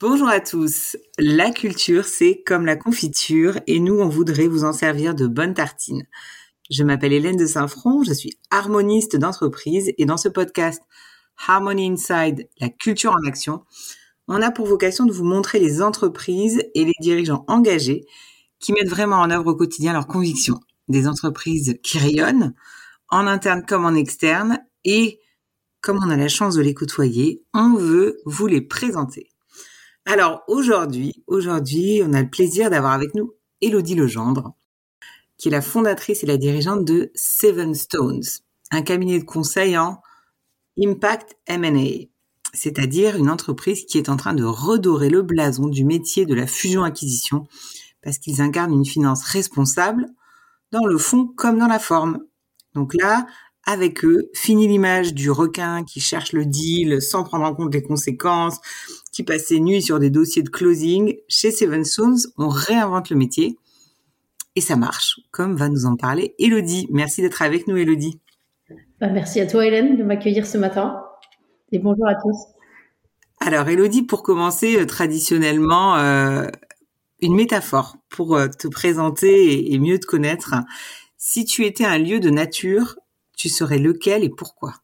Bonjour à tous. La culture, c'est comme la confiture et nous, on voudrait vous en servir de bonnes tartines. Je m'appelle Hélène de Saint-Front, je suis harmoniste d'entreprise et dans ce podcast Harmony Inside, la culture en action, on a pour vocation de vous montrer les entreprises et les dirigeants engagés qui mettent vraiment en œuvre au quotidien leurs convictions. Des entreprises qui rayonnent, en interne comme en externe, et comme on a la chance de les côtoyer, on veut vous les présenter. Alors aujourd'hui, aujourd'hui, on a le plaisir d'avoir avec nous Elodie Legendre, qui est la fondatrice et la dirigeante de Seven Stones, un cabinet de conseil en Impact M&A, c'est-à-dire une entreprise qui est en train de redorer le blason du métier de la fusion-acquisition parce qu'ils incarnent une finance responsable dans le fond comme dans la forme. Donc là, avec eux, fini l'image du requin qui cherche le deal sans prendre en compte les conséquences, qui passe ses nuits sur des dossiers de closing. Chez Seven Stones, on réinvente le métier et ça marche, comme va nous en parler Elodie. Merci d'être avec nous, Elodie. Bah, merci à toi, Hélène, de m'accueillir ce matin. Et bonjour à tous. Alors, Elodie, pour commencer, euh, traditionnellement, euh, une métaphore pour euh, te présenter et mieux te connaître. Si tu étais un lieu de nature, tu serais lequel et pourquoi?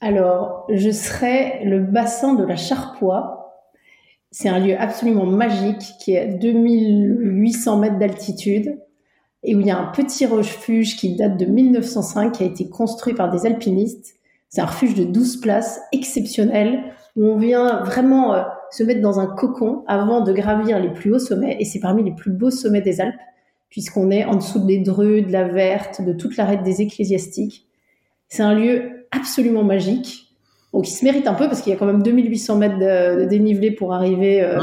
Alors, je serais le bassin de la Charpoix. C'est un lieu absolument magique qui est à 2800 mètres d'altitude et où il y a un petit refuge qui date de 1905, qui a été construit par des alpinistes. C'est un refuge de 12 places exceptionnel où on vient vraiment euh, se mettre dans un cocon avant de gravir les plus hauts sommets et c'est parmi les plus beaux sommets des Alpes puisqu'on est en dessous des Dreux, de la Verte, de toute l'arête des ecclésiastiques. C'est un lieu absolument magique, donc il se mérite un peu parce qu'il y a quand même 2800 mètres de, dénivelé pour arriver euh,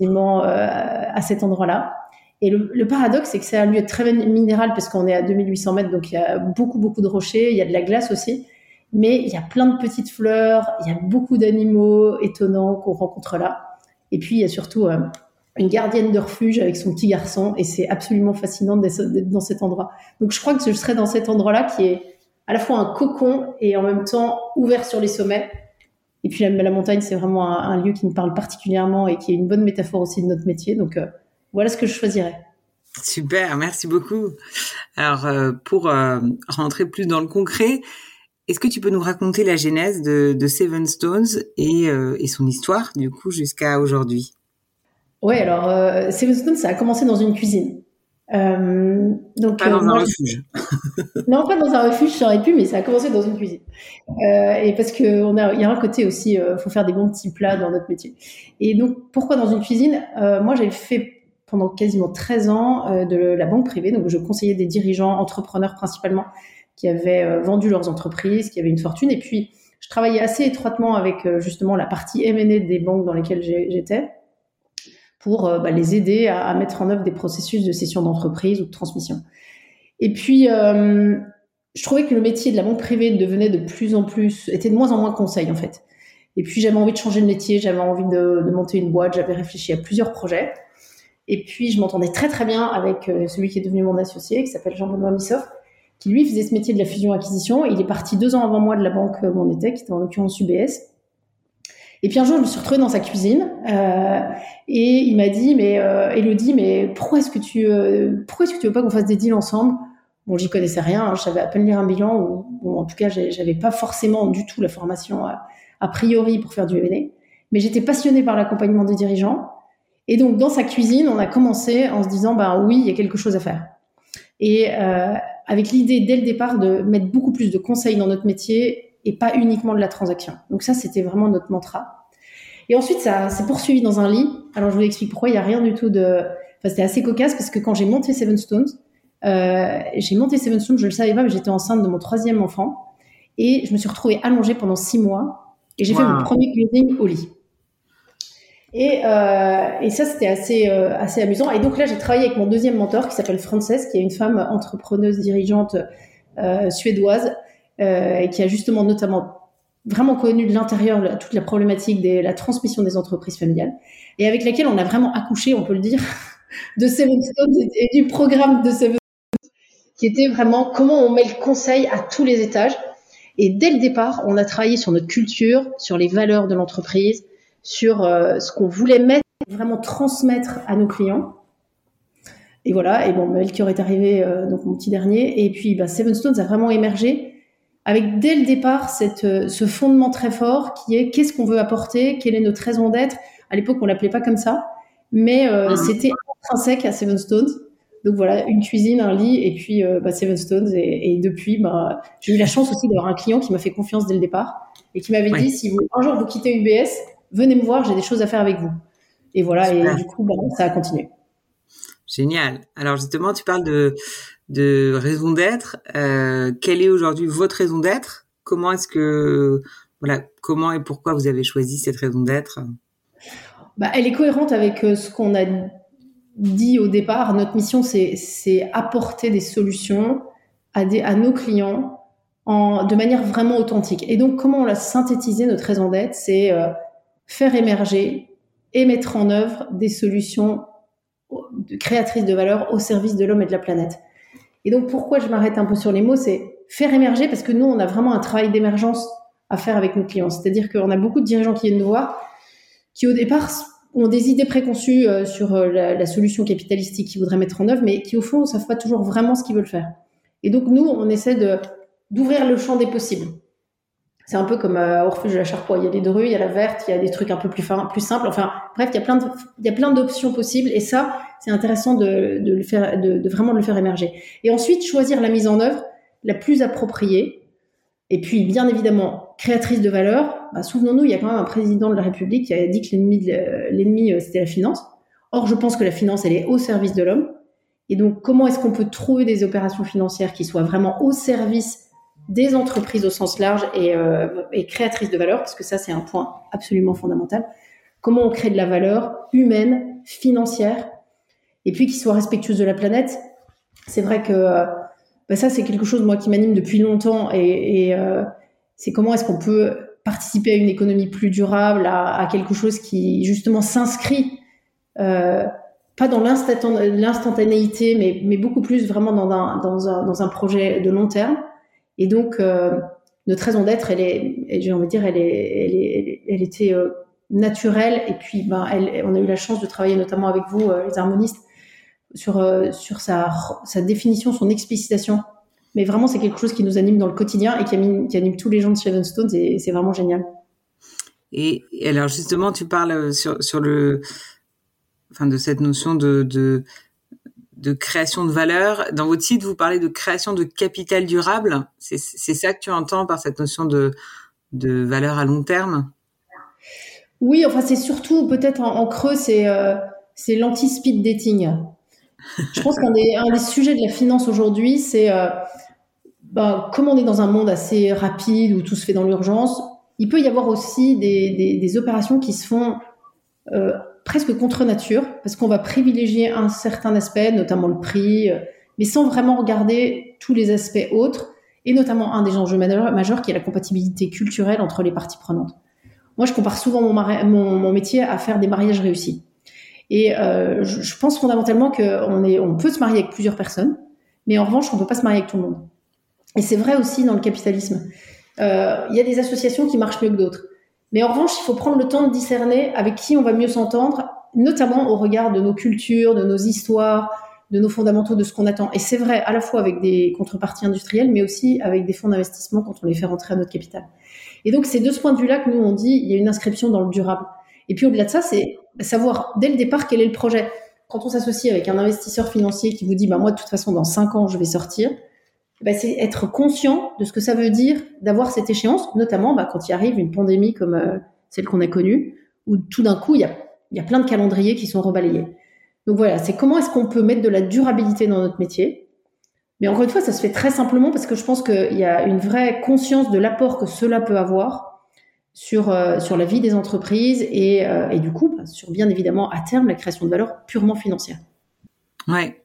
euh, à cet endroit-là. Et le, paradoxe, c'est que c'est un lieu très minéral parce qu'on est à 2800 mètres, donc il y a beaucoup, beaucoup de rochers, il y a de la glace aussi, mais il y a plein de petites fleurs, il y a beaucoup d'animaux étonnants qu'on rencontre là. Et puis, il y a surtout euh, une gardienne de refuge avec son petit garçon et c'est absolument fascinant d'être dans cet endroit. Donc je crois que je serais dans cet endroit-là qui est à la fois un cocon et en même temps ouvert sur les sommets. Et puis la, montagne, c'est vraiment un, lieu qui me parle particulièrement et qui est une bonne métaphore aussi de notre métier. Donc euh, voilà ce que je choisirais. Super, merci beaucoup. Alors euh, pour euh, rentrer plus dans le concret, est-ce que tu peux nous raconter la genèse de, Seven Stones et, et son histoire du coup jusqu'à aujourd'hui? Ouais, alors Seven ça a commencé dans une cuisine. Euh, donc, pas dans euh, un refuge. non, pas dans un refuge, ça aurait pu, mais ça a commencé dans une cuisine. Euh, et parce que on a, il y a un côté aussi, euh, faut faire des bons petits plats dans notre métier. Et donc, pourquoi dans une cuisine? Moi, j'ai fait pendant quasiment 13 ans de la banque privée, donc je conseillais des dirigeants, entrepreneurs principalement, qui avaient vendu leurs entreprises, qui avaient une fortune, et puis je travaillais assez étroitement avec justement la partie M&A des banques dans lesquelles j'étais pour euh, bah, les aider à, mettre en œuvre des processus de cession d'entreprise ou de transmission. Et puis, euh, je trouvais que le métier de la banque privée devenait de plus en plus, était de moins en moins conseil en fait. Et puis j'avais envie de changer de métier, j'avais envie de, de, monter une boîte, j'avais réfléchi à plusieurs projets. Et puis je m'entendais très très bien avec euh, celui qui est devenu mon associé, qui s'appelle Jean-Benoît Missoff, qui lui faisait ce métier de la fusion-acquisition. Il est parti deux ans avant moi de la banque où on était, qui était en l'occurrence UBS. Et puis un jour, je me suis retrouvée dans sa cuisine euh, et il m'a dit, mais euh, Elodie, mais pourquoi est-ce que tu, euh, pourquoi est-ce que tu veux pas qu'on fasse des deals ensemble? Bon, j'y connaissais rien, hein, je savais à peine lire un bilan, ou en tout cas, j'avais pas forcément du tout la formation a, priori pour faire du M&A, mais j'étais passionnée par l'accompagnement des dirigeants. Et donc, dans sa cuisine, on a commencé en se disant, bah oui, il y a quelque chose à faire. Et euh, avec l'idée dès le départ de mettre beaucoup plus de conseils dans notre métier et pas uniquement de la transaction. Donc ça, c'était vraiment notre mantra. Et ensuite, ça s'est poursuivi dans un lit. Alors, je vous explique pourquoi. Il n'y a rien du tout de... Enfin, c'était assez cocasse parce que quand j'ai monté Seven Stones, euh, j'ai monté Seven Stones, je le savais pas, mais j'étais enceinte de mon troisième enfant. Et je me suis retrouvée allongée pendant six mois. Et j'ai fait mon premier closing au lit. Et, euh, et ça, c'était assez, euh, assez amusant. Et donc là, j'ai travaillé avec mon deuxième mentor qui s'appelle Frances, qui est une femme entrepreneuse, dirigeante suédoise, et qui a justement notamment vraiment connu de l'intérieur toute la problématique de la transmission des entreprises familiales, et avec laquelle on a vraiment accouché, on peut le dire, de Seven Stones et, du programme de Seven Stones, qui était vraiment comment on met le conseil à tous les étages. Et dès le départ, on a travaillé sur notre culture, sur les valeurs de l'entreprise, sur ce qu'on voulait mettre, vraiment transmettre à nos clients. Et voilà, et bon, Melchior est arrivé, donc mon petit dernier, et puis bah, Seven Stones a vraiment émergé avec dès le départ cette, ce fondement très fort qui est qu'est-ce qu'on veut apporter, quelle est notre raison d'être. À l'époque, on l'appelait pas comme ça, mais mmh. c'était intrinsèque à Seven Stones. Donc voilà, une cuisine, un lit et puis euh, bah, Seven Stones. Et, depuis, bah, j'ai eu la chance aussi d'avoir un client qui m'a fait confiance dès le départ et qui m'avait dit si vous, un jour vous quittez UBS, venez me voir, j'ai des choses à faire avec vous. Et voilà, et du coup, bah, ça a continué. Génial. Alors justement, tu parles de, de raison d'être. Euh, quelle est aujourd'hui votre raison d'être? Comment est-ce que voilà, comment et pourquoi vous avez choisi cette raison d'être? Bah, elle est cohérente avec euh, ce qu'on a dit au départ, notre mission, c'est apporter des solutions à, des, à nos clients en, de manière vraiment authentique. Et donc, comment on l'a synthétisé, notre raison d'être? C'est euh, faire émerger et mettre en œuvre des solutions créatrices de valeur au service de l'homme et de la planète. Et donc, pourquoi je m'arrête un peu sur les mots C'est faire émerger parce que nous, on a vraiment un travail d'émergence à faire avec nos clients. C'est-à-dire qu'on a beaucoup de dirigeants qui viennent nous voir qui, au départ, ont des idées préconçues euh, sur euh, la, solution capitalistique qu'ils voudraient mettre en œuvre, mais qui au fond ne savent pas toujours vraiment ce qu'ils veulent faire. Et donc nous, on essaie de d'ouvrir le champ des possibles. C'est un peu comme euh, au refuge de la Charpoix. Il y a les drues, il y a la verte, il y a des trucs un peu plus, plus simples. Enfin, bref, il y a plein de, il y a plein d'options possibles. Et ça, c'est intéressant de, de, le faire, de, vraiment le faire émerger. Et ensuite, choisir la mise en œuvre la plus appropriée. Et puis, bien évidemment, créatrice de valeur, bah, souvenons-nous, il y a quand même un président de la République qui a dit que l'ennemi, l'ennemi euh, c'était la finance. Or, je pense que la finance, elle est au service de l'homme. Et donc, comment est-ce qu'on peut trouver des opérations financières qui soient vraiment au service des entreprises au sens large et, euh, et créatrices de valeur, parce que ça, c'est un point absolument fondamental. Comment on crée de la valeur humaine, financière, et puis qui soit respectueuse de la planète. C'est vrai que euh, bah, ça, c'est quelque chose moi qui m'anime depuis longtemps, et, euh, c'est comment est-ce qu'on peut participer à une économie plus durable, à, quelque chose qui justement s'inscrit euh, pas dans l'instantanéité, mais, mais, beaucoup plus vraiment dans un, dans, un, dans un, projet de long terme. Et donc, notre raison d'être, elle est, j'ai envie de dire, elle, est, elle, est, elle était naturelle. Et puis, ben, on a eu la chance de travailler notamment avec vous, les harmonistes, sur, euh, sur sa, sa définition, son explicitation mais vraiment, c'est quelque chose qui nous anime dans le quotidien et qui, anime, tous les gens de Seven Stones et, c'est vraiment génial. Et, alors, justement, tu parles euh, sur, sur le, enfin, de cette notion de, de, de création de valeur. Dans votre site, vous parlez de création de capital durable. C'est ça que tu entends par cette notion de, de valeur à long terme? Oui, enfin, c'est surtout peut-être en, creux, c'est euh, c'est l'anti-speed dating. Je pense qu'un des, sujets de la finance aujourd'hui, c'est euh, bah, comme on est dans un monde assez rapide où tout se fait dans l'urgence, il peut y avoir aussi des, opérations qui se font euh, presque contre nature, parce qu'on va privilégier un certain aspect, notamment le prix, euh, mais sans vraiment regarder tous les aspects autres, et notamment un des enjeux majeurs qui est la compatibilité culturelle entre les parties prenantes. Moi, je compare souvent mon métier à faire des mariages réussis. Et euh, je, pense fondamentalement qu'on on peut se marier avec plusieurs personnes, mais en revanche, on ne peut pas se marier avec tout le monde. Et c'est vrai aussi dans le capitalisme. Euh, il y a des associations qui marchent mieux que d'autres. Mais en revanche, il faut prendre le temps de discerner avec qui on va mieux s'entendre, notamment au regard de nos cultures, de nos histoires, de nos fondamentaux, de ce qu'on attend. Et c'est vrai à la fois avec des contreparties industrielles, mais aussi avec des fonds d'investissement quand on les fait rentrer à notre capital. Et donc, c'est de ce point de vue-là que nous, on dit, il y a une inscription dans le durable. Et puis, au-delà de ça, c'est savoir dès le départ quel est le projet. Quand on s'associe avec un investisseur financier qui vous dit, bah, moi, de toute façon, dans cinq ans, je vais sortir, bah, c'est être conscient de ce que ça veut dire d'avoir cette échéance, notamment bah, quand il arrive une pandémie comme euh, celle qu'on a connue, où tout d'un coup, il y a, y a plein de calendriers qui sont rebalayés. Donc voilà, c'est comment est-ce qu'on peut mettre de la durabilité dans notre métier. Mais encore une fois, ça se fait très simplement parce que je pense qu'il y a une vraie conscience de l'apport que cela peut avoir sur, euh, sur la vie des entreprises et, euh, et du coup, bah, sur bien évidemment à terme la création de valeur purement financière. Ouais,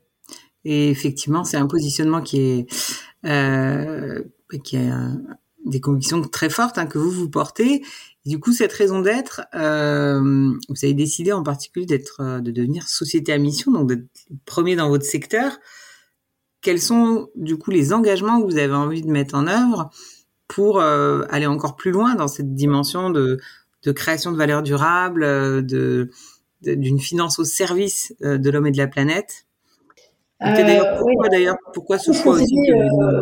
et effectivement, c'est un positionnement qui est euh, qui a des convictions très fortes hein, que vous vous portez. Du coup, cette raison d'être, vous avez décidé en particulier d'être, de devenir société à mission, donc d'être premier dans votre secteur. Quels sont du coup les engagements que vous avez envie de mettre en œuvre pour euh, aller encore plus loin dans cette dimension de de création de valeur durable, de d'une finance au service de l'homme et de la planète. d'ailleurs, pourquoi, d'ailleurs, pourquoi ce choix aussi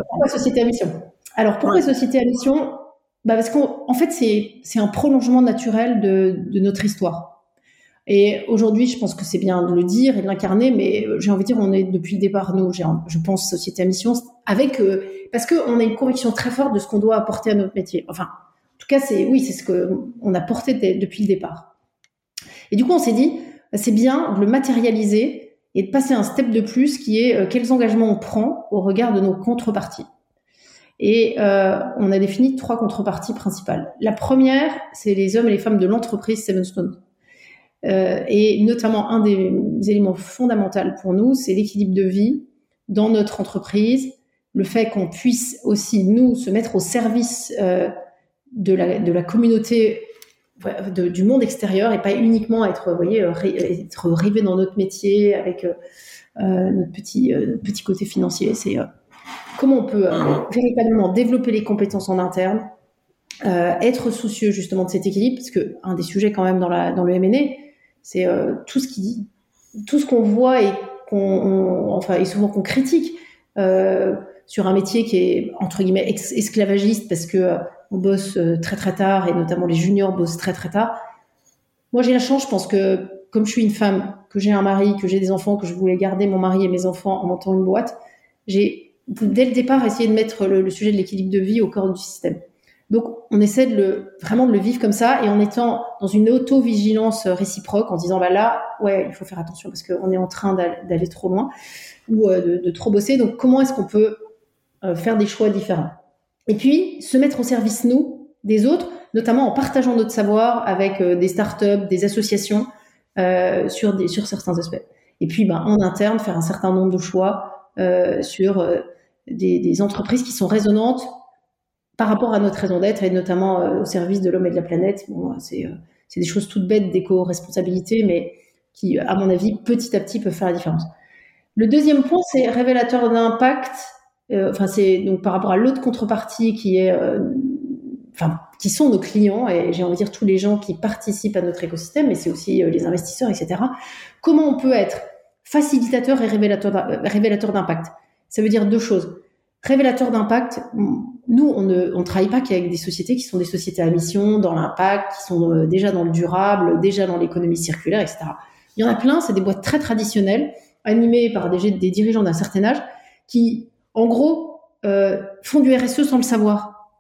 Pourquoi société à mission? Alors pourquoi société à mission? Bah Parce qu'en fait, c'est un prolongement naturel de, de notre histoire. Et aujourd'hui, je pense que c'est bien de le dire et de l'incarner, mais euh, j'ai envie de dire, on est depuis le départ, nous, je pense, société à mission, avec, euh, parce qu'on a une conviction très forte de ce qu'on doit apporter à notre métier. Enfin, en tout cas, c'est, oui, c'est ce qu'on a porté depuis le départ. Et du coup, on s'est dit, c'est bien de le matérialiser et de passer un step de plus qui est euh, quels engagements on prend au regard de nos contreparties. Et euh, on a défini trois contreparties principales. La première, c'est les hommes et les femmes de l'entreprise Seven Stone. Euh, et notamment, un des éléments fondamentaux pour nous, c'est l'équilibre de vie dans notre entreprise, le fait qu'on puisse aussi, nous, se mettre au service euh, de, la, de la communauté de, du monde extérieur et pas uniquement être, vous voyez, euh, être rivé dans notre métier avec euh, notre, petit, petit côté financier. C'est comment on peut véritablement développer les compétences en interne, être soucieux justement de cet équilibre, parce que un des sujets quand même dans, la, dans le MNE, c'est tout ce qui, tout ce qu'on voit et qu'on, enfin, et souvent qu'on critique sur un métier qui est entre guillemets esclavagiste parce que euh, on bosse très très tard et notamment les juniors bossent très très tard. Moi, j'ai la chance, je pense que comme je suis une femme, que j'ai un mari, que j'ai des enfants, que je voulais garder mon mari et mes enfants en montant une boîte, j'ai dès le départ essayé de mettre le, sujet de l'équilibre de vie au cœur du système. Donc, on essaie de le, vraiment de le vivre comme ça et en étant dans une auto-vigilance réciproque, en disant, bah là, ouais, il faut faire attention parce qu'on est en train d'aller trop loin ou euh, de, trop bosser. Donc, comment est-ce qu'on peut euh, faire des choix différents Et puis, se mettre au service, nous, des autres, notamment en partageant notre savoir avec euh, des startups, des associations sur, des, sur certains aspects. Et puis, ben, en interne, faire un certain nombre de choix sur des, entreprises qui sont résonantes par rapport à notre raison d'être et notamment euh, au service de l'homme et de la planète. Bon, c'est euh, des choses toutes bêtes d'éco-responsabilité, mais qui, à mon avis, petit à petit peuvent faire la différence. Le deuxième point, c'est révélateur d'impact. Euh, enfin, c'est donc par rapport à l'autre contrepartie qui est, enfin, qui sont nos clients et j'ai envie de dire tous les gens qui participent à notre écosystème, mais c'est aussi les investisseurs, etc. Comment on peut être facilitateur et révélateur d'impact? Ça veut dire deux choses. Révélateur d'impact, nous, on ne on travaille pas qu'avec des sociétés qui sont des sociétés à mission, dans l'impact, qui sont euh, déjà dans le durable, déjà dans l'économie circulaire, etc. Il y en a plein, c'est des boîtes très traditionnelles, animées par des dirigeants d'un certain âge, qui, en gros, euh, font du RSE sans le savoir.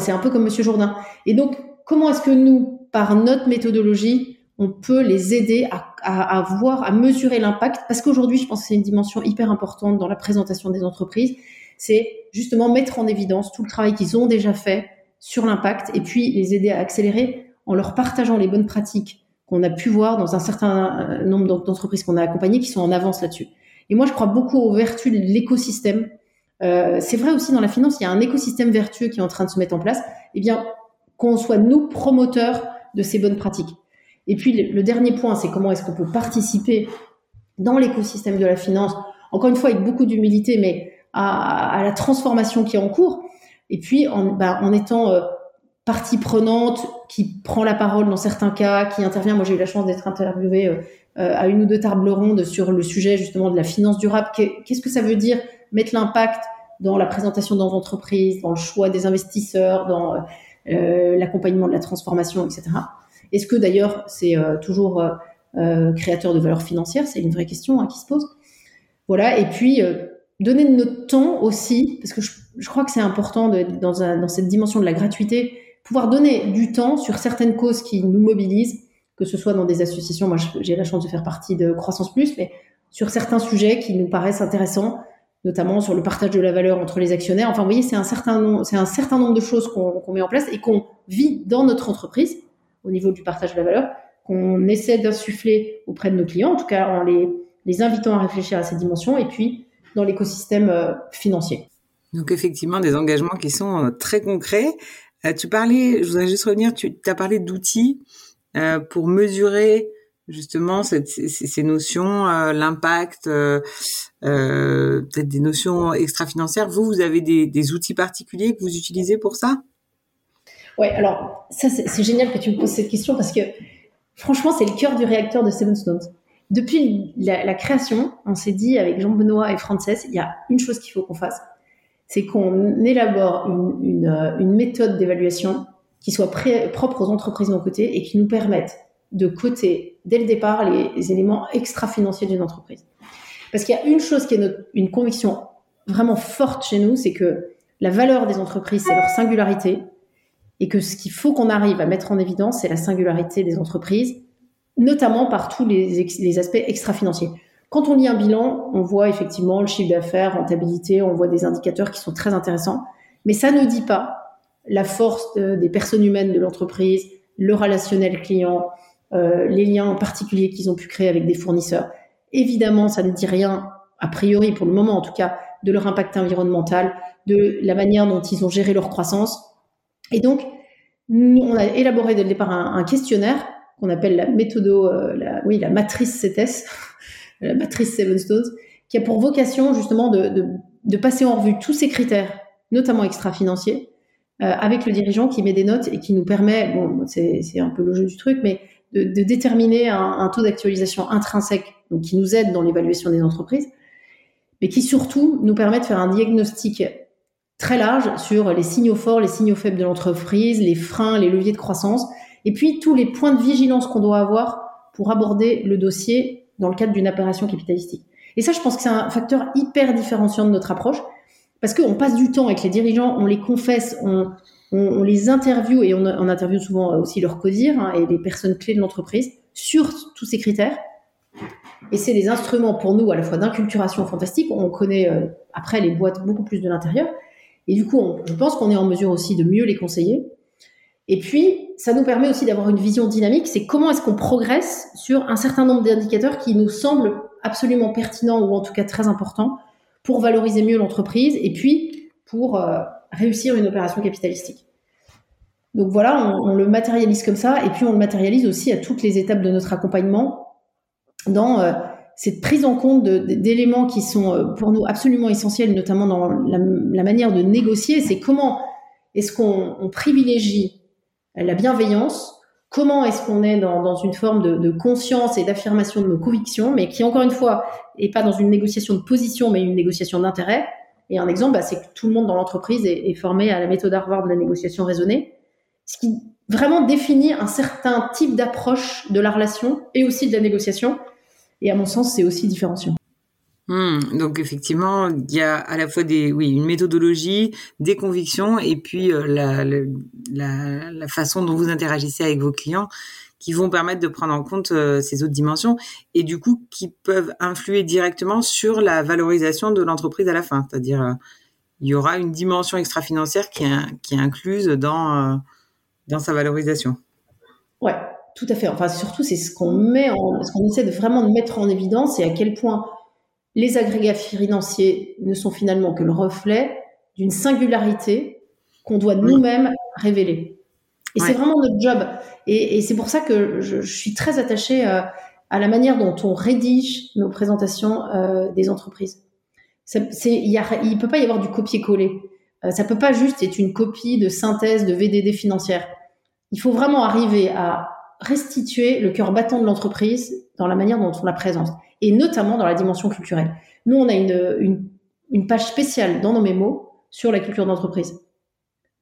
C'est un peu comme Monsieur Jourdain. Et donc, comment est-ce que nous, par notre méthodologie, on peut les aider à, voir, à mesurer l'impact? Parce qu'aujourd'hui, je pense que c'est une dimension hyper importante dans la présentation des entreprises c'est justement mettre en évidence tout le travail qu'ils ont déjà fait sur l'impact et puis les aider à accélérer en leur partageant les bonnes pratiques qu'on a pu voir dans un certain euh, nombre d'entreprises qu'on a accompagnées qui sont en avance là-dessus. Et moi, je crois beaucoup aux vertus de l'écosystème. Euh, c'est vrai aussi dans la finance, il y a un écosystème vertueux qui est en train de se mettre en place. Eh bien, qu'on soit nous promoteurs de ces bonnes pratiques. Et puis, le, dernier point, c'est comment est-ce qu'on peut participer dans l'écosystème de la finance, encore une fois avec beaucoup d'humilité, mais à, la transformation qui est en cours. Et puis, en, bah, en étant euh, partie prenante, qui prend la parole dans certains cas, qui intervient. Moi, j'ai eu la chance d'être interviewée euh, à une ou deux tables rondes sur le sujet justement de la finance durable. Qu'est-ce que ça veut dire mettre l'impact dans la présentation dans l'entreprise, dans le choix des investisseurs, dans euh, l'accompagnement de la transformation, etc. Est-ce que d'ailleurs c'est toujours créateur de valeur financière? C'est une vraie question hein, qui se pose. Voilà. Et puis donner de notre temps aussi, parce que je, crois que c'est important dans cette dimension de la gratuité, pouvoir donner du temps sur certaines causes qui nous mobilisent, que ce soit dans des associations, moi j'ai la chance de faire partie de Croissance Plus, mais sur certains sujets qui nous paraissent intéressants, notamment sur le partage de la valeur entre les actionnaires. Enfin, vous voyez, c'est un certain nombre, c'est un certain nombre de choses qu'on met en place et qu'on vit dans notre entreprise au niveau du partage de la valeur, qu'on essaie d'insuffler auprès de nos clients, en tout cas en les, les invitant à réfléchir à ces dimensions, et puis dans l'écosystème euh, financier. Donc effectivement, des engagements qui sont euh, très concrets. Euh, tu parlais, je voudrais juste revenir, tu as parlé d'outils pour mesurer justement ces, notions, l'impact, peut-être des notions extra-financières. Vous, vous avez des, outils particuliers que vous utilisez pour ça? Ouais, alors ça c'est génial que tu me poses cette question parce que franchement c'est le cœur du réacteur de Seven Stones. Depuis la, création, on s'est dit avec Jean-Benoît et Frances, il y a une chose qu'il faut qu'on fasse, c'est qu'on élabore une, méthode d'évaluation qui soit propre aux entreprises de nos côtés et qui nous permette de coter dès le départ les, éléments extra-financiers d'une entreprise. Parce qu'il y a une chose qui est une conviction vraiment forte chez nous, c'est que la valeur des entreprises, c'est leur singularité, et que ce qu'il faut qu'on arrive à mettre en évidence, c'est la singularité des entreprises, notamment par tous les, les aspects extra-financiers. Quand on lit un bilan, on voit effectivement le chiffre d'affaires, rentabilité, on voit des indicateurs qui sont très intéressants, mais ça ne dit pas la force des personnes humaines de l'entreprise, le relationnel client, euh, les liens particuliers qu'ils ont pu créer avec des fournisseurs. Évidemment, ça ne dit rien, a priori pour le moment en tout cas, de leur impact environnemental, de la manière dont ils ont géré leur croissance. Et donc, nous, on a élaboré dès le départ un, questionnaire qu'on appelle la méthodo, euh, la, oui, la matrice CETES, la matrice Seven Stones, qui a pour vocation justement de, de, de passer en revue tous ces critères, notamment extra-financiers, avec le dirigeant qui met des notes et qui nous permet, bon, c'est un peu le jeu du truc, mais de, de déterminer un, un taux d'actualisation intrinsèque, donc qui nous aide dans l'évaluation des entreprises, mais qui surtout nous permet de faire un diagnostic très large sur les signaux forts, les signaux faibles de l'entreprise, les freins, les leviers de croissance, et puis tous les points de vigilance qu'on doit avoir pour aborder le dossier dans le cadre d'une opération capitalistique. Et ça, je pense que c'est un facteur hyper différenciant de notre approche, parce qu'on passe du temps avec les dirigeants, on les confesse, on, on, les interviewe et on, on, interviewe souvent aussi leurs codires hein, et les personnes clés de l'entreprise sur tous ces critères. Et c'est des instruments pour nous à la fois d'inculturation fantastique. On connaît euh, après les boîtes beaucoup plus de l'intérieur. Et du coup, je pense qu'on est en mesure aussi de mieux les conseiller. Et puis, ça nous permet aussi d'avoir une vision dynamique. C'est comment est-ce qu'on progresse sur un certain nombre d'indicateurs qui nous semblent absolument pertinents ou en tout cas très importants pour valoriser mieux l'entreprise et puis pour euh, réussir une opération capitalistique. Donc voilà, on, le matérialise comme ça et puis on le matérialise aussi à toutes les étapes de notre accompagnement dans euh, cette prise en compte d'éléments qui sont euh, pour nous absolument essentiels, notamment dans la, manière de négocier. C'est comment est-ce qu'on privilégie la bienveillance Comment est-ce qu'on est dans, dans, une forme de, de conscience et d'affirmation de nos convictions, mais qui encore une fois est pas dans une négociation de position, mais une négociation d'intérêt Et un exemple, bah, c'est que tout le monde dans l'entreprise est, est, formé à la méthode Harvard de la négociation raisonnée, ce qui vraiment définit un certain type d'approche de la relation et aussi de la négociation et à mon sens, c'est aussi différenciant. Hmm, donc effectivement, il y a à la fois des, oui, une méthodologie, des convictions, et puis euh, la, la, façon dont vous interagissez avec vos clients, qui vont permettre de prendre en compte euh, ces autres dimensions, et du coup qui peuvent influer directement sur la valorisation de l'entreprise à la fin. C'est-à-dire, euh, il y aura une dimension extra-financière qui qui est incluse dans dans sa valorisation. Ouais, tout à fait. Enfin, surtout, c'est ce qu'on met, en, ce qu'on essaie de vraiment de mettre en évidence et à quel point les agrégats financiers ne sont finalement que le reflet d'une singularité qu'on doit nous-mêmes révéler. Et c'est vraiment notre job. Et, c'est pour ça que je, suis très attachée euh, à, la manière dont on rédige nos présentations euh, des entreprises. Il ne peut pas y avoir du copier-coller. Euh, ça peut pas juste être une copie de synthèse de VDD financière. Il faut vraiment arriver à restituer le cœur battant de l'entreprise dans la manière dont on la présente, et notamment dans la dimension culturelle. Nous, on a une, une, page spéciale dans nos mémos sur la culture d'entreprise.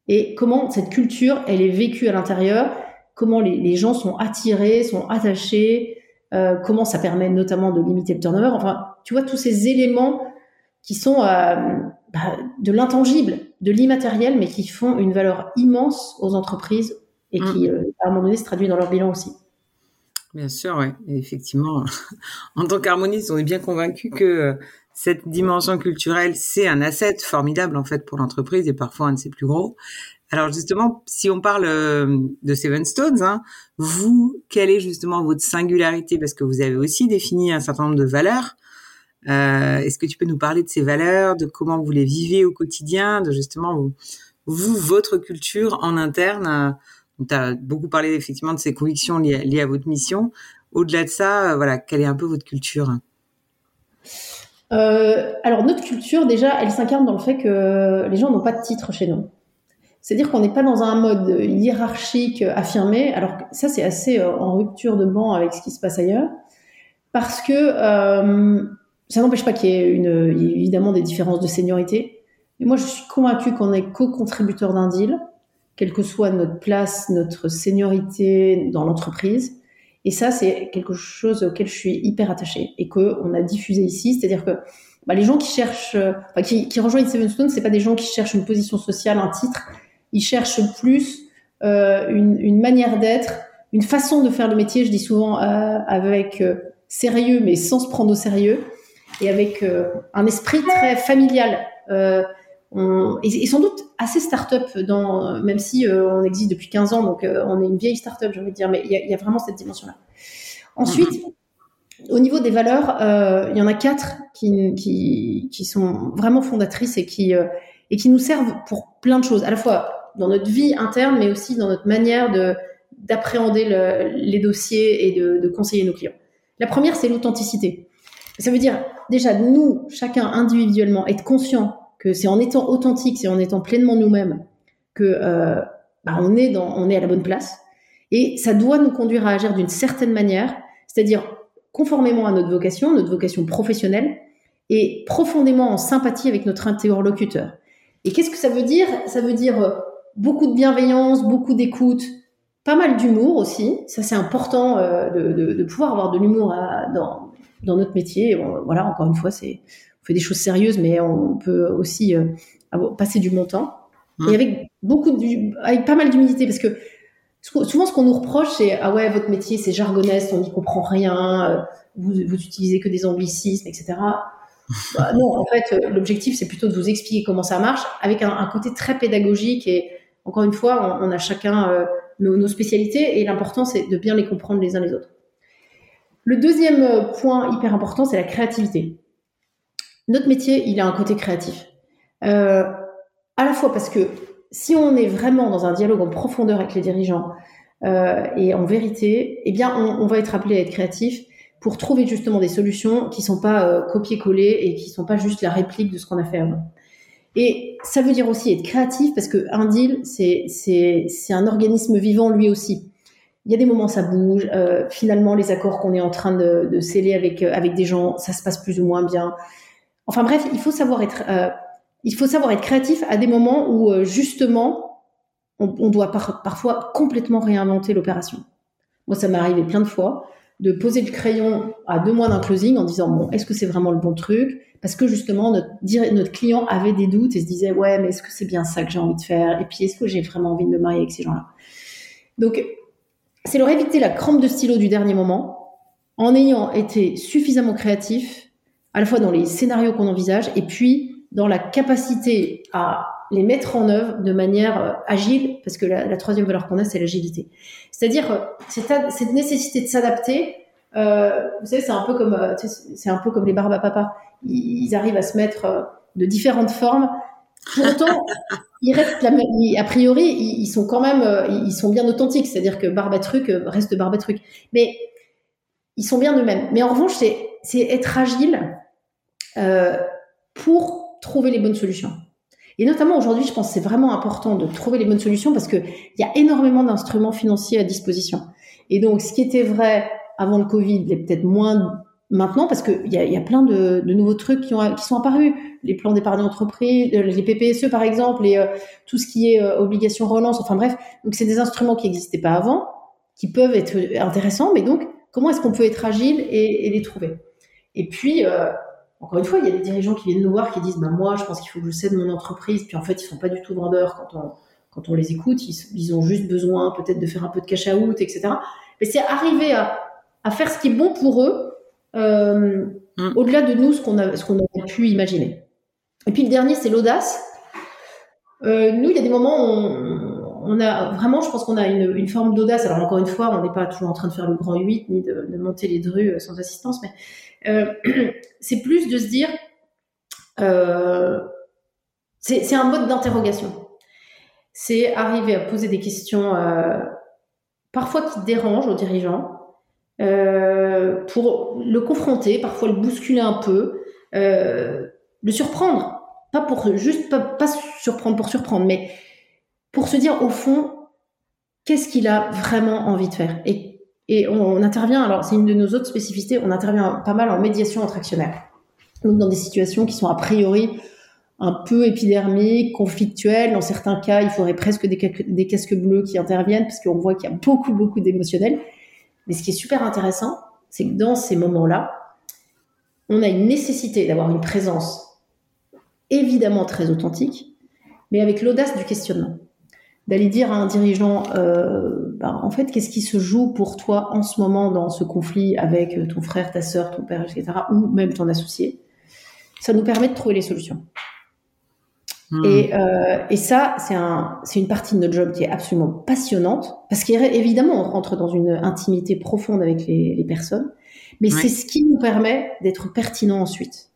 Et comment cette culture, elle est vécue à l'intérieur, comment les, les, gens sont attirés, sont attachés, euh, comment ça permet notamment de limiter le turnover. Enfin, tu vois, tous ces éléments qui sont euh, bah, de l'intangible, de l'immatériel, mais qui font une valeur immense aux entreprises, et qui, mm. euh, à un moment donné, se traduit dans leur bilan aussi. Bien sûr, oui. Effectivement, en tant qu'harmoniste, on est bien convaincu que euh, cette dimension culturelle, c'est un asset formidable en fait pour l'entreprise et parfois un de ses plus gros. Alors justement, si on parle euh, de Seven Stones, hein, vous, quelle est justement votre singularité? Parce que vous avez aussi défini un certain nombre de valeurs. Euh, Est-ce que tu peux nous parler de ces valeurs, de comment vous les vivez au quotidien, de justement vous votre culture en interne tu as beaucoup parlé effectivement de ces convictions liées, à votre mission. Au-delà de ça, euh, voilà, quelle est un peu votre culture? Euh, Alors notre culture, déjà, elle s'incarne dans le fait que les gens n'ont pas de titre chez nous. C'est-à-dire qu'on n'est pas dans un mode hiérarchique affirmé. Alors ça, c'est assez euh, en rupture de banc avec ce qui se passe ailleurs, parce que ça n'empêche pas qu'il y ait évidemment des différences de seniorité. Mais moi, je suis convaincue qu'on est co-contributeur d'un deal, quelle que soit notre place, notre seniorité dans l'entreprise. Et ça, c'est quelque chose auquel je suis hyper attachée et qu'on a diffusé ici. C'est-à-dire que bah, les gens qui cherchent, enfin, qui, qui rejoignent Seven Stone, c'est pas des gens qui cherchent une position sociale, un titre ils cherchent plus euh, une, une, manière d'être, une façon de faire le métier, je dis souvent, euh, avec euh, sérieux, mais sans se prendre au sérieux, et avec euh, un esprit très familial. On, et, et, sans doute assez start-up, dans, même si on existe depuis 15 ans, donc on est une vieille start-up, j'ai envie de dire, mais il y a, y a, vraiment cette dimension-là. Ensuite, au niveau des valeurs, il y en a quatre qui, qui, qui, sont vraiment fondatrices et qui, et qui nous servent pour plein de choses, à la fois dans notre vie interne, mais aussi dans notre manière de d'appréhender les dossiers et de, de, conseiller nos clients. La première, c'est l'authenticité. Ça veut dire déjà nous, chacun individuellement, être conscient que c'est en étant authentique, c'est en étant pleinement nous-mêmes que euh, bah, on est on est à la bonne place. Et ça doit nous conduire à agir d'une certaine manière, c'est-à-dire conformément à notre vocation, notre vocation professionnelle, et profondément en sympathie avec notre interlocuteur. Et qu'est-ce que ça veut dire? Ça veut dire euh, beaucoup de bienveillance, beaucoup d'écoute, pas mal d'humour aussi. Ça, c'est important euh, de, pouvoir avoir de l'humour dans, notre métier. voilà, encore une fois, c'est fait des choses sérieuses, mais on peut aussi euh, passer du bon temps. Mmh. Et avec beaucoup de, avec pas mal d'humilité, parce que souvent ce qu'on nous reproche, c'est ah ouais, votre métier c'est jargoneste, on n'y comprend rien, vous, vous utilisez que des anglicismes, etc. bah, non, en fait, l'objectif c'est plutôt de vous expliquer comment ça marche, avec un, un côté très pédagogique et encore une fois, on, a chacun euh, nos, spécialités et l'important, c'est de bien les comprendre les uns les autres. Le deuxième euh, point hyper important, c'est la créativité. Notre métier, il a un côté créatif. Euh, à la fois parce que si on est vraiment dans un dialogue en profondeur avec les dirigeants et en vérité, eh bien, on, va être appelé à être créatif pour trouver justement des solutions qui sont pas copier-coller et qui sont pas juste la réplique de ce qu'on a fait avant. Et ça veut dire aussi être créatif parce que un deal, c'est un organisme vivant lui aussi. Il y a des moments ça bouge. Euh, finalement, les accords qu'on est en train de, de sceller avec euh, avec des gens, ça se passe plus ou moins bien. Enfin bref, il faut savoir être euh, il faut savoir être créatif à des moments où euh, justement on, doit par, parfois complètement réinventer l'opération. Moi, ça m'est arrivé plein de fois de poser le crayon à deux mois d'un closing en disant bon, est-ce que c'est vraiment le bon truc? Parce que justement notre, notre client avait des doutes et se disait ouais, mais est-ce que c'est bien ça que j'ai envie de faire? Et puis est-ce que j'ai vraiment envie de me marier avec ces gens-là? Donc c'est leur éviter la crampe de stylo du dernier moment en ayant été suffisamment créatif à la fois dans les scénarios qu'on envisage et puis dans la capacité à les mettre en œuvre de manière euh, agile, parce que la, troisième valeur qu'on a, c'est l'agilité. C'est-à-dire euh, cette, nécessité de s'adapter. Euh, vous savez, c'est un peu comme c'est un peu comme les barbes à papa. Ils, arrivent à se mettre de différentes formes. Pourtant, ils restent la. A priori, ils, sont quand même, ils sont bien authentiques. C'est-à-dire que barbe à truc reste barbe à truc. Mais ils sont bien eux-mêmes. Mais en revanche, c'est être agile euh, pour trouver les bonnes solutions. Et notamment aujourd'hui, je pense que c'est vraiment important de trouver les bonnes solutions parce qu'il y a énormément d'instruments financiers à disposition. Et donc, ce qui était vrai avant le Covid est peut-être moins maintenant parce qu'il y a, y a plein de, nouveaux trucs qui, ont, qui sont apparus. Les plans d'épargne entreprise, euh, les PPSE par exemple, et euh, tout ce qui est euh, obligation relance, enfin bref. Donc, c'est des instruments qui n'existaient pas avant, qui peuvent être intéressants, mais donc, comment est-ce qu'on peut être agile et, les trouver? Et puis, encore une fois, il y a des dirigeants qui viennent nous voir qui disent bah, Moi, je pense qu'il faut que je cède mon entreprise. Puis en fait, ils sont pas du tout vendeurs quand on, quand on les écoute. Ils, ils ont juste besoin peut-être de faire un peu de cash out, etc. Mais c'est arriver à, à, faire ce qui est bon pour eux, euh, mm. au-delà de nous, ce qu'on a, qu'on aurait pu imaginer. Et puis le dernier, c'est l'audace. Euh, nous, il y a des moments où on, on a vraiment, je pense qu'on a une, forme d'audace. Alors encore une fois, on n'est pas toujours en train de faire le grand 8 ni de, monter les drues sans assistance, mais euh, c'est plus de se dire, euh, c'est un mode d'interrogation. C'est arriver à poser des questions euh, parfois qui dérangent aux dirigeants, euh, pour le confronter, parfois le bousculer un peu, euh, le surprendre, pas pour juste pas, surprendre pour surprendre, mais pour se dire au fond, qu'est-ce qu'il a vraiment envie de faire? Et, on, intervient, alors c'est une de nos autres spécificités, on intervient pas mal en médiation entre actionnaires. Donc dans des situations qui sont a priori un peu épidermiques, conflictuelles. Dans certains cas, il faudrait presque des, des casques bleus qui interviennent parce qu'on voit qu'il y a beaucoup, beaucoup d'émotionnel. Mais ce qui est super intéressant, c'est que dans ces moments-là, on a une nécessité d'avoir une présence évidemment très authentique, mais avec l'audace du questionnement. D'aller dire à un dirigeant, euh, bah, en fait, qu'est-ce qui se joue pour toi en ce moment dans ce conflit avec ton frère, ta sœur, ton père, etc., ou même ton associé? Ça nous permet de trouver les solutions. Hmm. Et, euh, et, ça, c'est un, une partie de notre job qui est absolument passionnante, parce qu'évidemment, on rentre dans une intimité profonde avec les, les personnes, mais c'est ce qui nous permet d'être pertinent ensuite.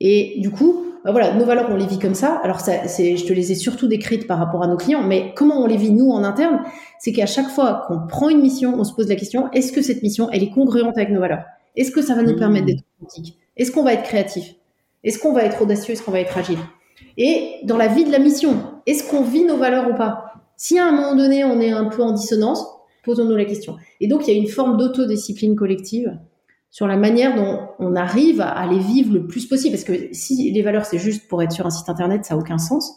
Et du coup, bah voilà, nos valeurs, on les vit comme ça. Alors, ça, je te les ai surtout décrites par rapport à nos clients, mais comment on les vit nous en interne, c'est qu'à chaque fois qu'on prend une mission, on se pose la question est-ce que cette mission, elle est congruente avec nos valeurs? Est-ce que ça va nous hmm. permettre d'être authentique? Est-ce qu'on va être créatif? Est-ce qu'on va être audacieux? Est-ce qu'on va être agile? Et dans la vie de la mission, est-ce qu'on vit nos valeurs ou pas? Si à un moment donné, on est un peu en dissonance, posons-nous la question. Et donc, il y a une forme d'autodiscipline collective sur la manière dont on arrive à les vivre le plus possible. Parce que si les valeurs, c'est juste pour être sur un site internet, ça n'a aucun sens.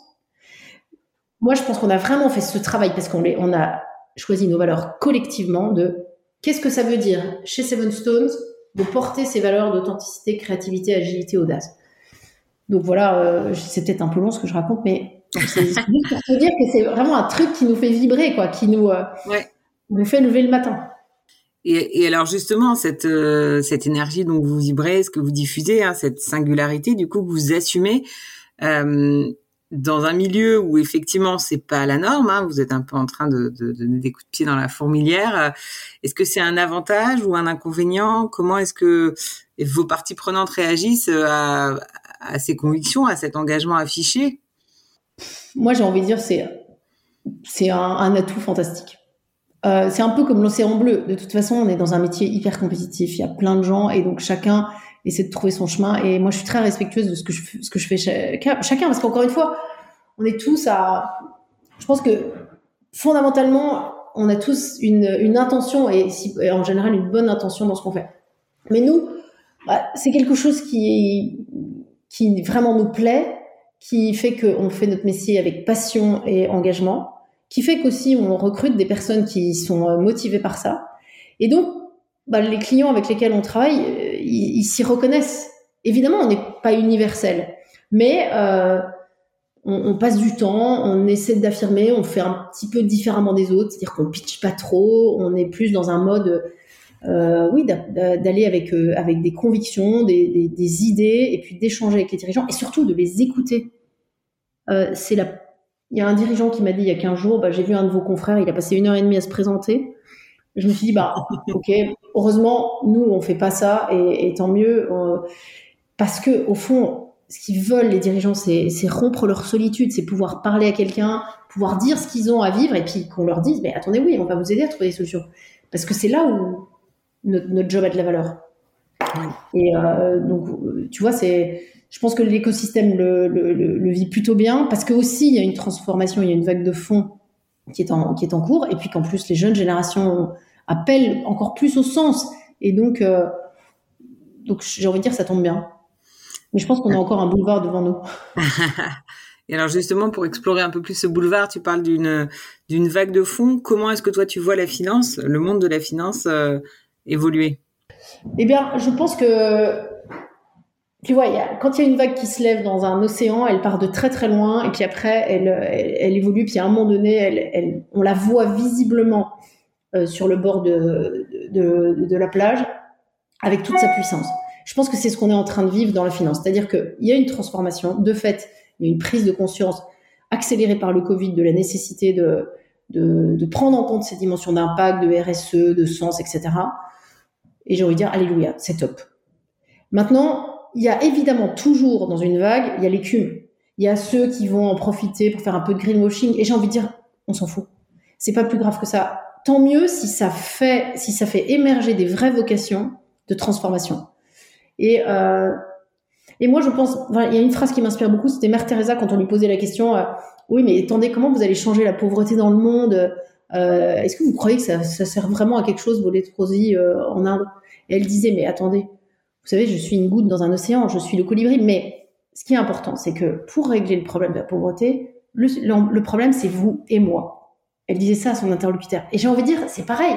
Moi, je pense qu'on a vraiment fait ce travail parce qu'on on a choisi nos valeurs collectivement de qu'est-ce que ça veut dire chez Seven Stones de porter ces valeurs d'authenticité, créativité, agilité, audace. Donc voilà, euh, c'est peut-être un peu long ce que je raconte, mais c'est juste pour te dire que c'est vraiment un truc qui nous fait vibrer, quoi, qui nous, euh, nous fait lever le matin. Et, et, alors justement, cette, euh, cette énergie dont vous vibrez, ce que vous diffusez, hein, cette singularité, du coup, que vous assumez euh, dans un milieu où effectivement c'est pas la norme, hein, vous êtes un peu en train de, de, donner des coups de pied dans la fourmilière. Euh, est-ce que c'est un avantage ou un inconvénient? Comment est-ce que vos parties prenantes réagissent à, à ces convictions, à cet engagement affiché? Moi, j'ai envie de dire c'est c'est un, un atout fantastique. Euh, c'est un peu comme l'océan bleu. De toute façon, on est dans un métier hyper compétitif. Il y a plein de gens et donc chacun essaie de trouver son chemin. Et moi, je suis très respectueuse de ce que je, fais chacun, parce qu'encore une fois, on est tous à. Je pense que fondamentalement, on a tous une, une intention et, en général une bonne intention dans ce qu'on fait. Mais nous, bah, c'est quelque chose qui, qui vraiment nous plaît, qui fait qu'on fait notre métier avec passion et engagement qui fait qu'aussi on recrute des personnes qui sont euh, motivées par ça. Et donc, bah, les clients avec lesquels on travaille, euh, ils s'y reconnaissent. Évidemment, on n'est pas universel, mais euh, on, passe du temps, on essaie d'affirmer, on fait un petit peu différemment des autres, c'est-à-dire qu'on pitch pas trop, on est plus dans un mode, oui, d'aller avec avec des convictions, des, des, idées, et puis d'échanger avec les dirigeants, et surtout de les écouter. C'est la il y a un dirigeant qui m'a dit il y a 15 jours, bah, j'ai vu un de vos confrères, il a passé une heure et demie à se présenter. Je me suis dit, bah, ok, heureusement, nous, on fait pas ça, et, tant mieux, parce que au fond, ce qu'ils veulent, les dirigeants, c'est rompre leur solitude, c'est pouvoir parler à quelqu'un, pouvoir dire ce qu'ils ont à vivre, et puis qu'on leur dise, mais attendez, oui, on va vous aider à trouver des solutions. Parce que c'est là où notre, job a de la valeur. Et euh, donc, tu vois, c'est je pense que l'écosystème le, le, le, vit plutôt bien parce que aussi il y a une transformation, il y a une vague de fond qui est en, qui est en cours et puis qu'en plus les jeunes générations appellent encore plus au sens et donc euh, donc j'ai envie de dire ça tombe bien. Mais je pense qu'on a encore un boulevard devant nous. et alors justement pour explorer un peu plus ce boulevard, tu parles d'une d'une vague de fond. Comment est-ce que toi tu vois la finance, le monde de la finance euh, évoluer? Eh bien, je pense que tu vois, quand il y a une vague qui se lève dans un océan, elle part de très très loin, et puis après, elle, elle, évolue, puis à un moment donné, elle, on la voit visiblement euh, sur le bord de, de, de, la plage, avec toute sa puissance. Je pense que c'est ce qu'on est en train de vivre dans la finance. C'est-à-dire qu'il y a une transformation. De fait, il y a une prise de conscience accélérée par le Covid de la nécessité de, de, de prendre en compte ces dimensions d'impact, de RSE, de sens, etc. Et j'ai envie de dire, alléluia, c'est top. Maintenant, il y a évidemment toujours dans une vague, il y a l'écume. Il y a ceux qui vont en profiter pour faire un peu de greenwashing. Et j'ai envie de dire, on s'en fout. C'est pas plus grave que ça. Tant mieux si ça fait, si ça fait émerger des vraies vocations de transformation. Et, euh, et moi, je pense, il y a une phrase qui m'inspire beaucoup, c'était Mère Teresa quand on lui posait la question, euh, oui, mais attendez, comment vous allez changer la pauvreté dans le monde Est-ce que vous croyez que ça, sert vraiment à quelque chose, vos létrosie en Inde? Et elle disait, mais attendez, vous savez, je suis une goutte dans un océan, je suis le colibri, mais ce qui est important, c'est que pour régler le problème de la pauvreté, le, problème, c'est vous et moi. Elle disait ça à son interlocuteur. Et j'ai envie de dire, c'est pareil.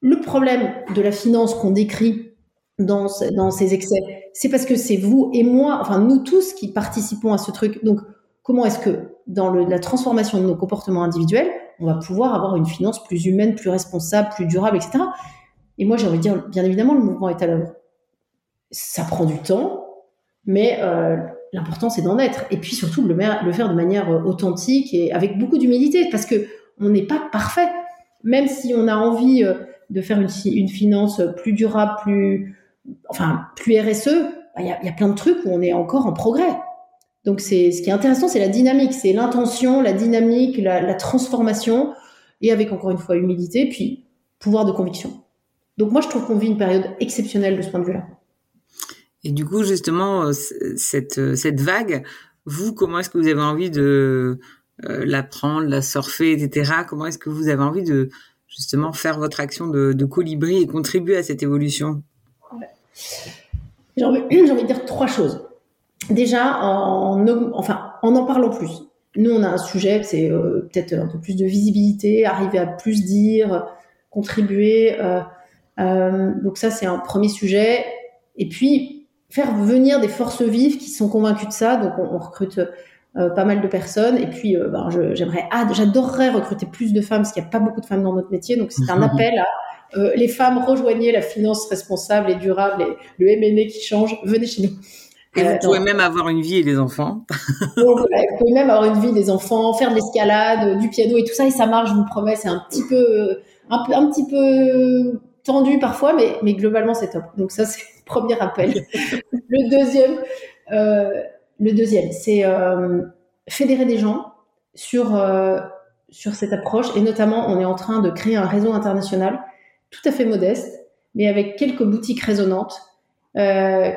Le problème de la finance qu'on décrit dans, dans ces excès, c'est parce que c'est vous et moi, enfin nous tous qui participons à ce truc. Donc, comment est-ce que dans la transformation de nos comportements individuels, on va pouvoir avoir une finance plus humaine, plus responsable, plus durable, etc. Et moi, j'ai envie de dire, bien évidemment, le mouvement est à l'œuvre. Ça prend du temps, mais euh, l'important, c'est d'en être. Et puis surtout, le, le faire de manière euh, authentique et avec beaucoup d'humilité, parce que on n'est pas parfait. Même si on a envie euh, de faire une, finance plus durable, plus, enfin, plus RSE, bah, il y, a, y, a, plein de trucs où on est encore en progrès. Donc, c'est ce qui est intéressant, c'est la dynamique, c'est l'intention, la dynamique, la, la, transformation, et avec encore une fois humilité, puis pouvoir de conviction. Donc, moi, je trouve qu'on vit une période exceptionnelle de ce point de vue-là. Et du coup, justement, euh, cette, euh, cette vague, vous, comment est-ce que vous avez envie de euh, la prendre, la surfer, etc. Comment est-ce que vous avez envie de justement faire votre action de, colibri et contribuer à cette évolution? J'ai envie, de dire trois choses. Déjà, en, enfin, en en parlant plus. Nous, on a un sujet, c'est euh, peut-être un peu plus de visibilité, arriver à plus dire, contribuer. Donc ça, c'est un premier sujet. Et puis, faire venir des forces vives qui sont convaincues de ça. Donc, on, on recrute euh, pas mal de personnes. Et puis, euh, ben, j'aimerais, ah, j'adorerais recruter plus de femmes parce qu'il n'y a pas beaucoup de femmes dans notre métier. Donc, c'est un appel à euh, les femmes, rejoignez la finance responsable et durable et le MNE qui change, venez chez nous. Et vous pouvez même avoir une vie et des enfants. Donc, voilà, vous pouvez même avoir une vie, des enfants, faire de l'escalade, du piano et tout ça, et ça marche, je vous promets. C'est un petit peu, un, un, petit peu tendu parfois, mais, mais globalement, c'est top. Donc ça, c'est premier appel. le deuxième, euh, deuxième, c'est euh, fédérer des gens sur, euh, sur cette approche, et notamment, on est en train de créer un réseau international tout à fait modeste, mais avec quelques boutiques résonantes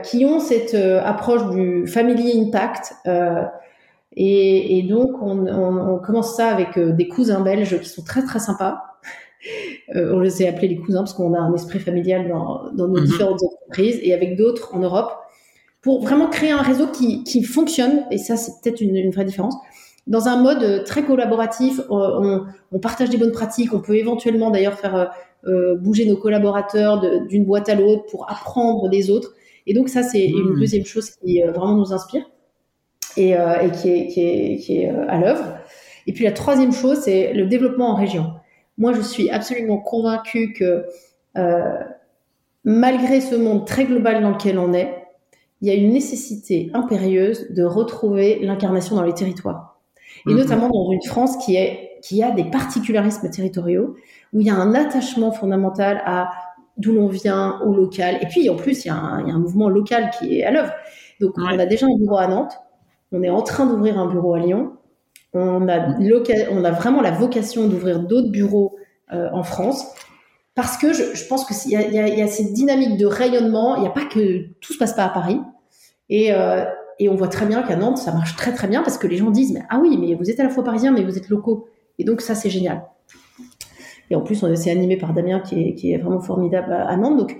qui ont cette approche du family impact. Et, donc, on, commence ça avec des cousins belges qui sont très très sympas. On les a appelés les cousins parce qu'on a un esprit familial dans, dans nos -hmm. différentes entreprises et avec d'autres en Europe pour vraiment créer un réseau qui, qui fonctionne. Et ça, c'est peut-être une, une, vraie différence. Dans un mode très collaboratif, on, on, partage des bonnes pratiques. On peut éventuellement d'ailleurs faire euh, bouger nos collaborateurs d'une boîte à l'autre pour apprendre des autres. Et donc ça, c'est mmh. une deuxième chose qui euh, vraiment nous inspire et, euh, et qui est, qui est, qui est à l'œuvre. Et puis la troisième chose, c'est le développement en région. Moi, je suis absolument convaincue que euh, malgré ce monde très global dans lequel on est, il y a une nécessité impérieuse de retrouver l'incarnation dans les territoires. Et mmh. notamment dans une France qui, est, qui a des particularismes territoriaux où il y a un attachement fondamental à d'où l'on vient, au local. Et puis, en plus, il y a un, il y a un mouvement local qui est à l'œuvre. Donc, ouais. on a déjà un bureau à Nantes. On est en train d'ouvrir un bureau à Lyon. On a, local, on a vraiment la vocation d'ouvrir d'autres bureaux euh, en France. Parce que je, je pense qu'il y, y, y, a cette dynamique de rayonnement. Il n'y a pas que tout se passe pas à Paris. Et, euh, et on voit très bien qu'à Nantes, ça marche très très bien parce que les gens disent mais, Ah oui, mais vous êtes à la fois parisien, mais vous êtes locaux. Et donc, ça, c'est génial. Et en plus, on s'est animé par Damien, qui est, qui est, vraiment formidable à, Nantes. Donc,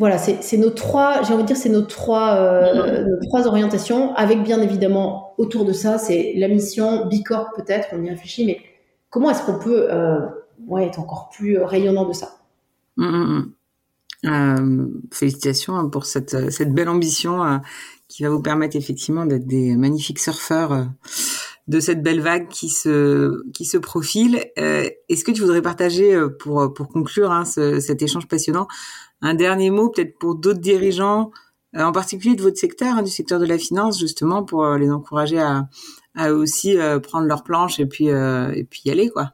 voilà, c'est nos trois, j'ai envie de dire, c'est nos trois, euh, nos trois orientations, avec bien évidemment autour de ça, c'est la mission Bicorp peut-être, on y réfléchit, mais comment est-ce qu'on peut euh, ouais, être encore plus rayonnant de ça? Mmh, mmh. Euh, félicitations pour cette, cette belle ambition qui va vous permettre effectivement d'être des magnifiques surfeurs de cette belle vague qui se qui se profile. Euh, Est-ce que tu voudrais partager euh, pour pour conclure hein, ce, cet échange passionnant un dernier mot peut-être pour d'autres dirigeants, euh, en particulier de votre secteur, hein, du secteur de la finance justement pour euh, les encourager à à aussi euh, prendre leur planche et puis et puis y aller quoi?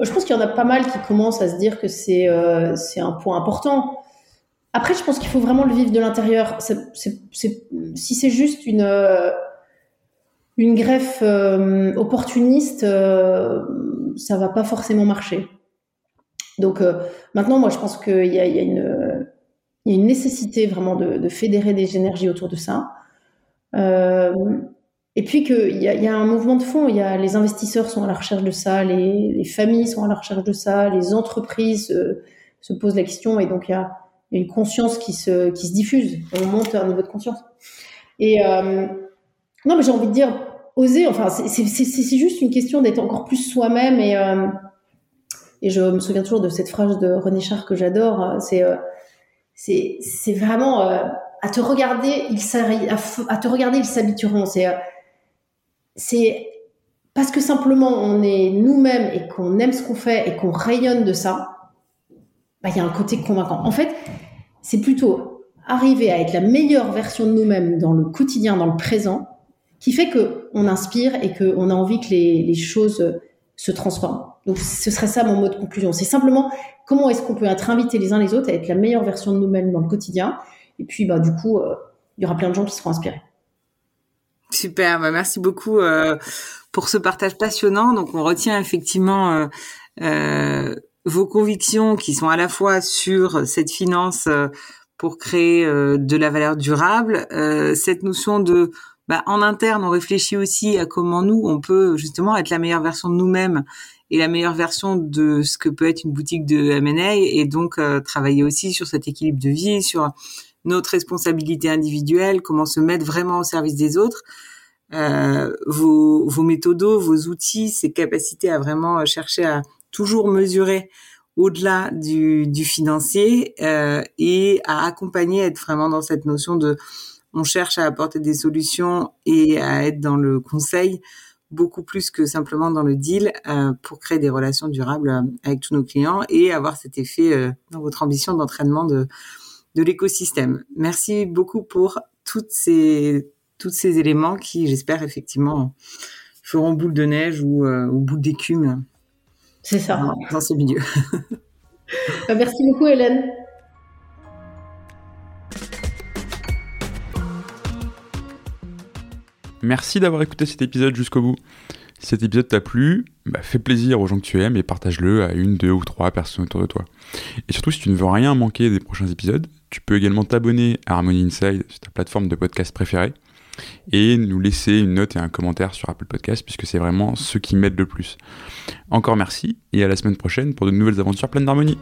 Je pense qu'il y en a pas mal qui commencent à se dire que c'est c'est un point important. Après, je pense qu'il faut vraiment le vivre de l'intérieur. Si c'est juste une une greffe euh, opportuniste, euh, ça va pas forcément marcher. Donc euh, maintenant, moi, je pense qu'il y a, a une, nécessité vraiment de, fédérer des énergies autour de ça. Euh, et puis qu'il y, a, un mouvement de fond. Y a les investisseurs sont à la recherche de ça, les, les familles sont à la recherche de ça, les entreprises euh, se posent la question, et donc il y a une conscience qui se qui se diffuse. On monte un niveau de conscience. Et euh, non, mais j'ai envie de dire oser. Enfin, c'est juste une question d'être encore plus soi-même et euh, et je me souviens toujours de cette phrase de René Char que j'adore. C'est c'est c'est vraiment à te regarder, ils à, te regarder, ils s'habitueront. C'est c'est parce que simplement on est nous-mêmes et qu'on aime ce qu'on fait et qu'on rayonne de ça, bah, il y a un côté convaincant. En fait, c'est plutôt arriver à être la meilleure version de nous-mêmes dans le quotidien, dans le présent, qui fait que on inspire et qu'on a envie que les, choses se transforment. Donc, ce serait ça mon mot de conclusion. C'est simplement comment est-ce qu'on peut être invités les uns les autres à être la meilleure version de nous-mêmes dans le quotidien. Et puis, bah, du coup, euh, il y aura plein de gens qui seront inspirés. Super, bah merci beaucoup euh, pour ce partage passionnant. Donc on retient effectivement euh, euh, vos convictions qui sont à la fois sur cette finance euh, pour créer euh, de la valeur durable, cette notion de bah, en interne on réfléchit aussi à comment nous on peut justement être la meilleure version de nous-mêmes et la meilleure version de ce que peut être une boutique de M&A et donc travailler aussi sur cet équilibre de vie, sur notre responsabilité individuelle, comment se mettre vraiment au service des autres. Euh, vos, vos méthodos, vos outils, ces capacités à vraiment chercher à toujours mesurer au-delà du, du, financier euh, et à accompagner, être vraiment dans cette notion de on cherche à apporter des solutions et à être dans le conseil beaucoup plus que simplement dans le deal euh, pour créer des relations durables avec tous nos clients et avoir cet effet euh, dans votre ambition d'entraînement de, de l'écosystème. Merci beaucoup pour toutes ces, tous ces éléments qui, j'espère, effectivement, feront boule de neige ou, euh, boule d'écume. C'est ça. Dans, ce milieu. Bah, merci beaucoup, Hélène. Merci d'avoir écouté cet épisode jusqu'au bout. Si cet épisode t'a plu, bah, fais plaisir aux gens que tu aimes et partage-le à une, deux ou trois personnes autour de toi. Et surtout, si tu ne veux rien manquer des prochains épisodes, tu peux également t'abonner à Harmony Inside sur ta plateforme de podcast préférée et nous laisser une note et un commentaire sur Apple Podcast puisque c'est vraiment ce qui m'aide le plus. Encore merci et à la semaine prochaine pour de nouvelles aventures pleines d'harmonie.